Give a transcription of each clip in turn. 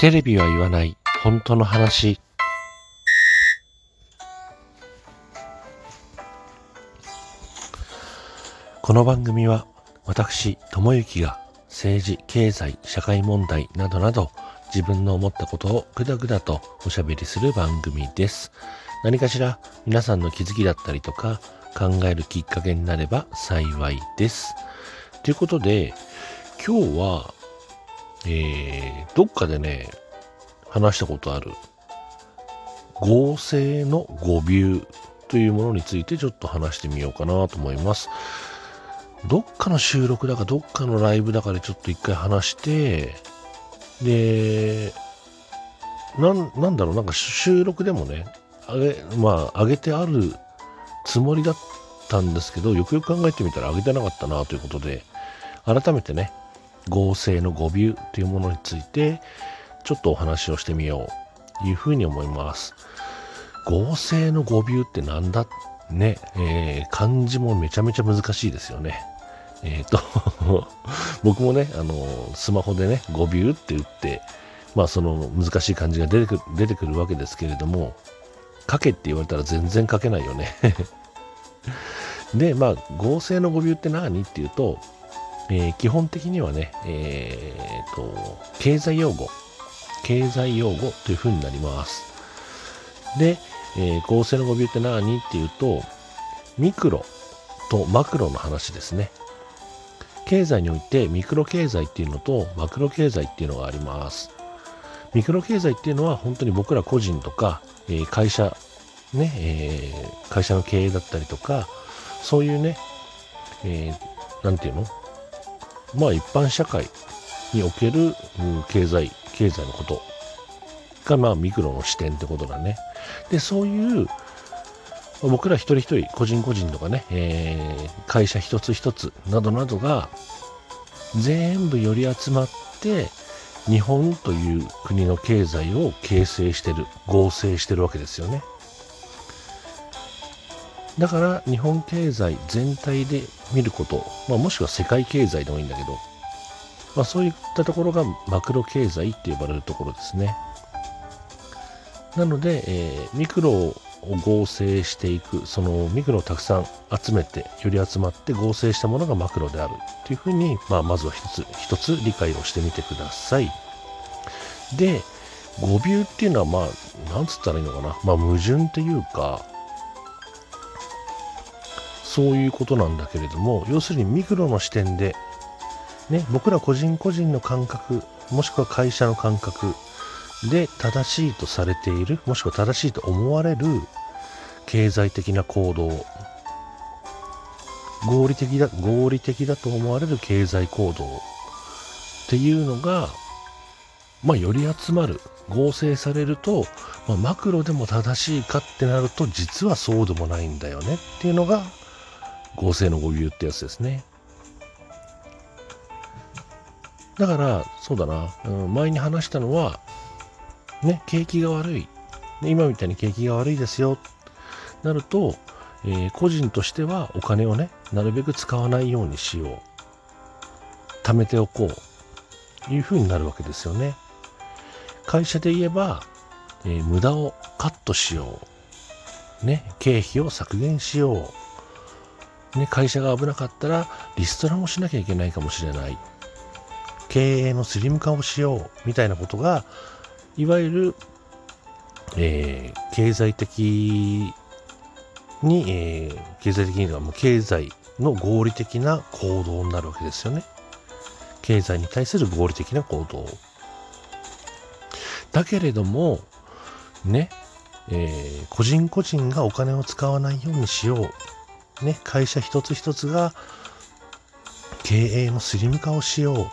テレビは言わない。本当の話。この番組は私智之が政治経済社会問題などなど自分の思ったことをぐだぐだとおしゃべりする番組です。何かしら皆さんの気づきだったりとか考えるきっかけになれば幸いです。ということで今日はえー、どっかでね、話したことある合成の語尾というものについてちょっと話してみようかなと思います。どっかの収録だかどっかのライブだかでちょっと一回話して、で、なん、なんだろう、なんか収録でもね、あげ、まあ、上げてあるつもりだったんですけど、よくよく考えてみたら上げてなかったなということで、改めてね、合成の語尾というものについてちょっとお話をしてみようというふうに思います。合成の語尾ってなんだね、えー、漢字もめちゃめちゃ難しいですよね。えっ、ー、と 僕もね、あの、スマホでね、語尾って打って、まあその難しい漢字が出てくる出てくるわけですけれども、書けって言われたら全然書けないよね で、まあ合成の語尾って何っていうと、えー、基本的にはね、えーと、経済用語、経済用語というふうになります。で、えー、合成の語尾って何っていうと、ミクロとマクロの話ですね。経済においてミクロ経済っていうのとマクロ経済っていうのがあります。ミクロ経済っていうのは本当に僕ら個人とか、えー、会社、ね、えー、会社の経営だったりとか、そういうね、えー、ていうの？まあ一般社会における、経済、経済のことがまあミクロの視点ってことだね。で、そういう僕ら一人一人、個人個人とかね、えー、会社一つ一つなどなどが全部寄り集まって日本という国の経済を形成してる、合成してるわけですよね。だから日本経済全体で見ること、まあ、もしくは世界経済でもいいんだけど、まあ、そういったところがマクロ経済って呼ばれるところですね。なので、えー、ミクロを合成していく、そのミクロをたくさん集めて、より集まって合成したものがマクロであるというふうに、まあ、まずは一つ、一つ理解をしてみてください。で、語尾っていうのは、まあ、なんつったらいいのかな。まあ、矛盾っていうか、そういうことなんだけれども要するにミクロの視点で、ね、僕ら個人個人の感覚もしくは会社の感覚で正しいとされているもしくは正しいと思われる経済的な行動合理的だ合理的だと思われる経済行動っていうのが、まあ、より集まる合成されると、まあ、マクロでも正しいかってなると実はそうでもないんだよねっていうのが合成の語尾ってやつですね。だから、そうだな、うん、前に話したのは、ね、景気が悪い。今みたいに景気が悪いですよ。なると、えー、個人としてはお金をね、なるべく使わないようにしよう。貯めておこう。いうふうになるわけですよね。会社で言えば、えー、無駄をカットしよう。ね、経費を削減しよう。ね、会社が危なかったらリストラもしなきゃいけないかもしれない。経営のスリム化をしようみたいなことが、いわゆる、えー、経済的に、えー、経済的にはもう経済の合理的な行動になるわけですよね。経済に対する合理的な行動。だけれども、ね、えー、個人個人がお金を使わないようにしようね、会社一つ一つが経営のスリム化をしよう。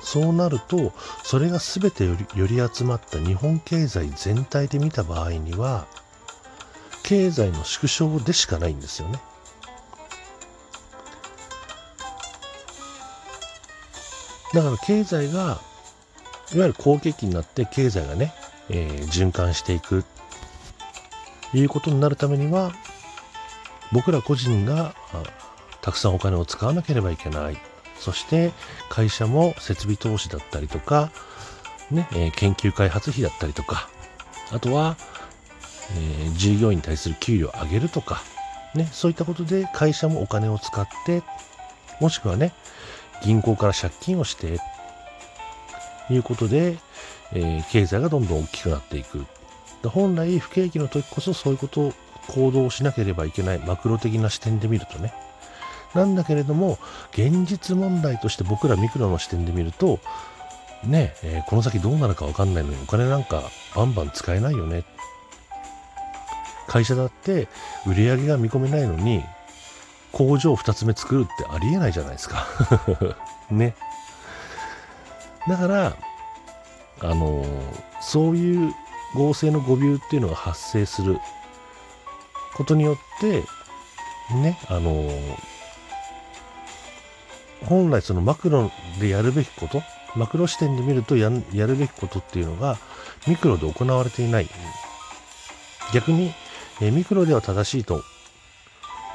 そうなると、それが全てよりより集まった日本経済全体で見た場合には、経済の縮小でしかないんですよね。だから経済が、いわゆる好景気になって経済がね、えー、循環していく、いうことになるためには、僕ら個人がたくさんお金を使わなければいけない。そして会社も設備投資だったりとか、ね、え、研究開発費だったりとか、あとは、え、従業員に対する給料を上げるとか、ね、そういったことで会社もお金を使って、もしくはね、銀行から借金をして、いうことで、え、経済がどんどん大きくなっていく。本来不景気の時こそそういうことを行動しなければいけないマクロ的な視点で見るとね。なんだけれども、現実問題として僕らミクロの視点で見ると、ねえー、この先どうなるかわかんないのにお金なんかバンバン使えないよね。会社だって売り上げが見込めないのに工場2つ目作るってありえないじゃないですか ね。だから、あのー、そういう合成の誤謬っていうのが発生することによって、ね、あの、本来そのマクロでやるべきこと、マクロ視点で見るとやるべきことっていうのがミクロで行われていない。逆に、えミクロでは正しいと、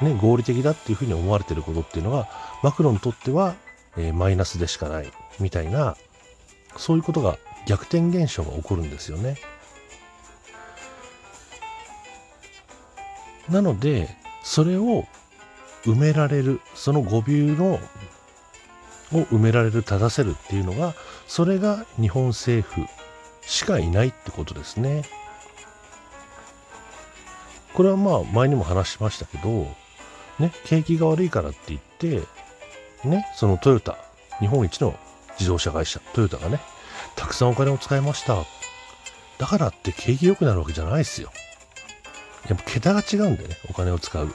ね、合理的だっていうふうに思われてることっていうのが、マクロにとっては、えマイナスでしかない、みたいな、そういうことが逆転現象が起こるんですよね。なので、それを埋められる、その語尾のを埋められる、正せるっていうのが、それが日本政府しかいないってことですね。これはまあ前にも話しましたけど、ね、景気が悪いからって言って、ね、そのトヨタ、日本一の自動車会社、トヨタがね、たくさんお金を使いました。だからって景気良くなるわけじゃないですよ。やっぱ桁が違うんでね、お金を使う。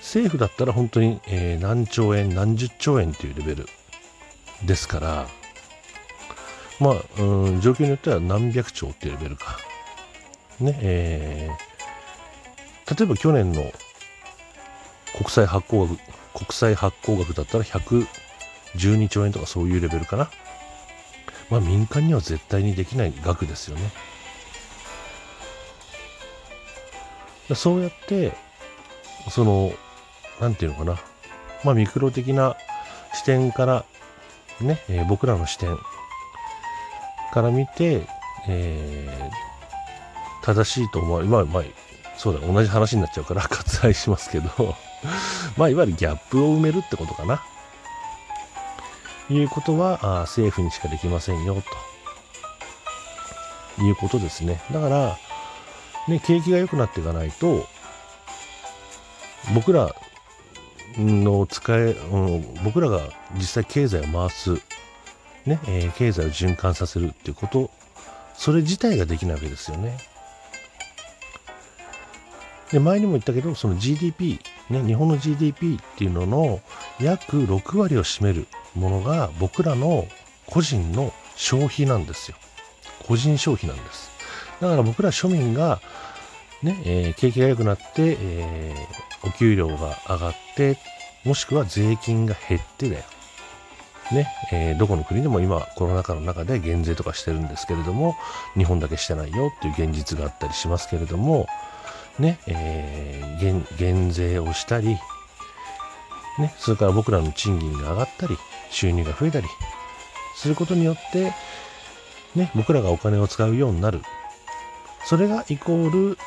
政府だったら本当に、えー、何兆円、何十兆円というレベルですから、まあ、うん、状況によっては何百兆っていうレベルか。ね、えー、例えば去年の国際発行額、国際発行額だったら112兆円とかそういうレベルかな。まあ民間には絶対にできない額ですよね。そうやって、その、なんていうのかな、まあ、ミクロ的な視点から、ね、えー、僕らの視点から見て、えー、正しいと思う、まあ、まあ、そうだ、同じ話になっちゃうから割愛しますけど まあ、いわゆるギャップを埋めるってことかな。いうことは、あ政府にしかできませんよ、ということですね。だから、ね、景気が良くなっていかないと、僕らの使え、うん、僕らが実際経済を回す、ね、えー、経済を循環させるっていうこと、それ自体ができないわけですよね。で、前にも言ったけど、その GDP、ね、日本の GDP っていうのの約6割を占めるものが僕らの個人の消費なんですよ。個人消費なんです。だから僕ら庶民が、ね、えー、景気が良くなって、えー、お給料が上がって、もしくは税金が減ってだよ。ね、えー、どこの国でも今コロナ禍の中で減税とかしてるんですけれども、日本だけしてないよっていう現実があったりしますけれども、ね、えー、減減税をしたり、ね、それから僕らの賃金が上がったり、収入が増えたりすることによって、ね、僕らがお金を使うようになるそれがイコール、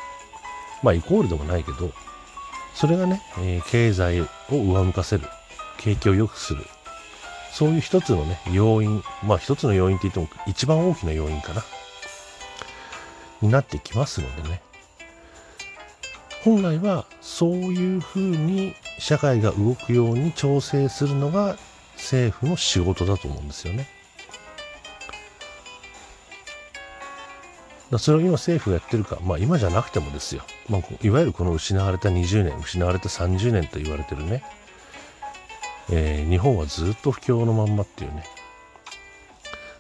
まあイコールでもないけど、それがね、えー、経済を上向かせる、景気を良くする、そういう一つのね、要因、まあ一つの要因って言っても一番大きな要因かな、になってきますのでね。本来はそういうふうに社会が動くように調整するのが政府の仕事だと思うんですよね。それを今政府がやってるか、まあ今じゃなくてもですよ。まあ、いわゆるこの失われた20年、失われた30年と言われてるね。えー、日本はずっと不況のまんまっていうね。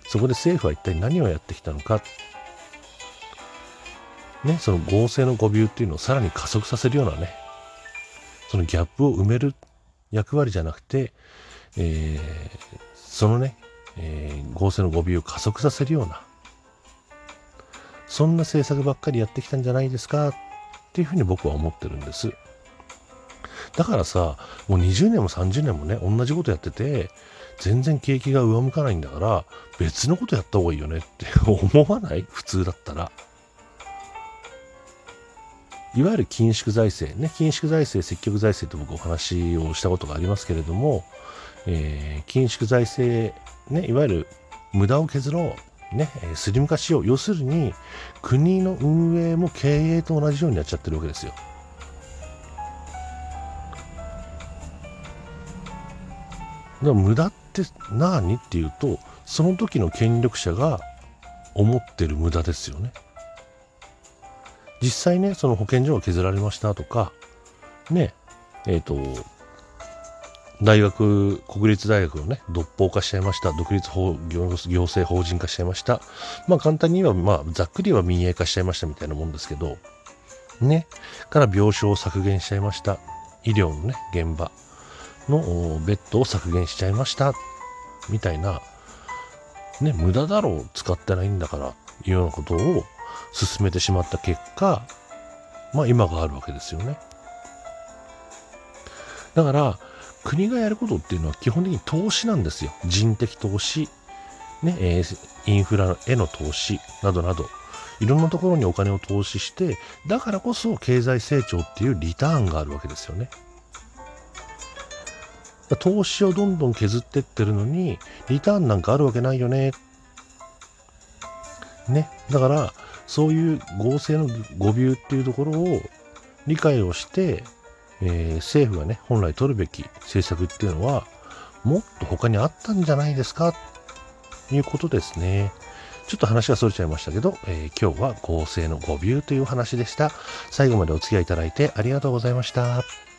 そこで政府は一体何をやってきたのか。ね、その合成の誤謬っていうのをさらに加速させるようなね、そのギャップを埋める役割じゃなくて、えー、そのね、えー、合成の誤謬を加速させるような、そんな政策ばっかりやってきたんじゃないですか？っていうふうに僕は思ってるんです。だからさ、もう20年も30年もね、同じことやってて、全然景気が上向かないんだから別のことやった方がいいよねって 思わない？普通だったら。いわゆる緊縮財政ね、緊縮財政、積極財政と僕お話をしたことがありますけれども、えー、緊縮財政、ね、いわゆる無駄を削ろう、ね、スリム化しよう。要するに、国の運営も経営と同じようになっちゃってるわけですよ。だから無駄って何？っていうと、その時の権力者が思ってる無駄ですよね。実際ね、その保健所が削られましたとか、ね、えっ、ー、と、大学、国立大学をね、独法化しちゃいました。独立法行政法人化しちゃいました。まあ簡単に言えば、まあざっくりは民営化しちゃいましたみたいなもんですけど、ね、から病床を削減しちゃいました。医療のね、現場のベッドを削減しちゃいました。みたいな、ね、無駄だろう、使ってないんだから、いうようなことを進めてしまった結果、まあ今があるわけですよね。だから、国がやることっていうのは基本的に投資なんですよ。人的投資、ね、えー、インフラへの投資などなど、いろんなところにお金を投資して、だからこそ経済成長っていうリターンがあるわけですよね。投資をどんどん削ってってるのに、リターンなんかあるわけないよね。ね。だから、そういう合成の誤謬っていうところを理解をして、えー、政府がね、本来取るべき政策っていうのは、もっと他にあったんじゃないですか、ということですね。ちょっと話が逸れちゃいましたけど、えー、今日は合成の誤謬という話でした。最後までお付き合いいただいてありがとうございました。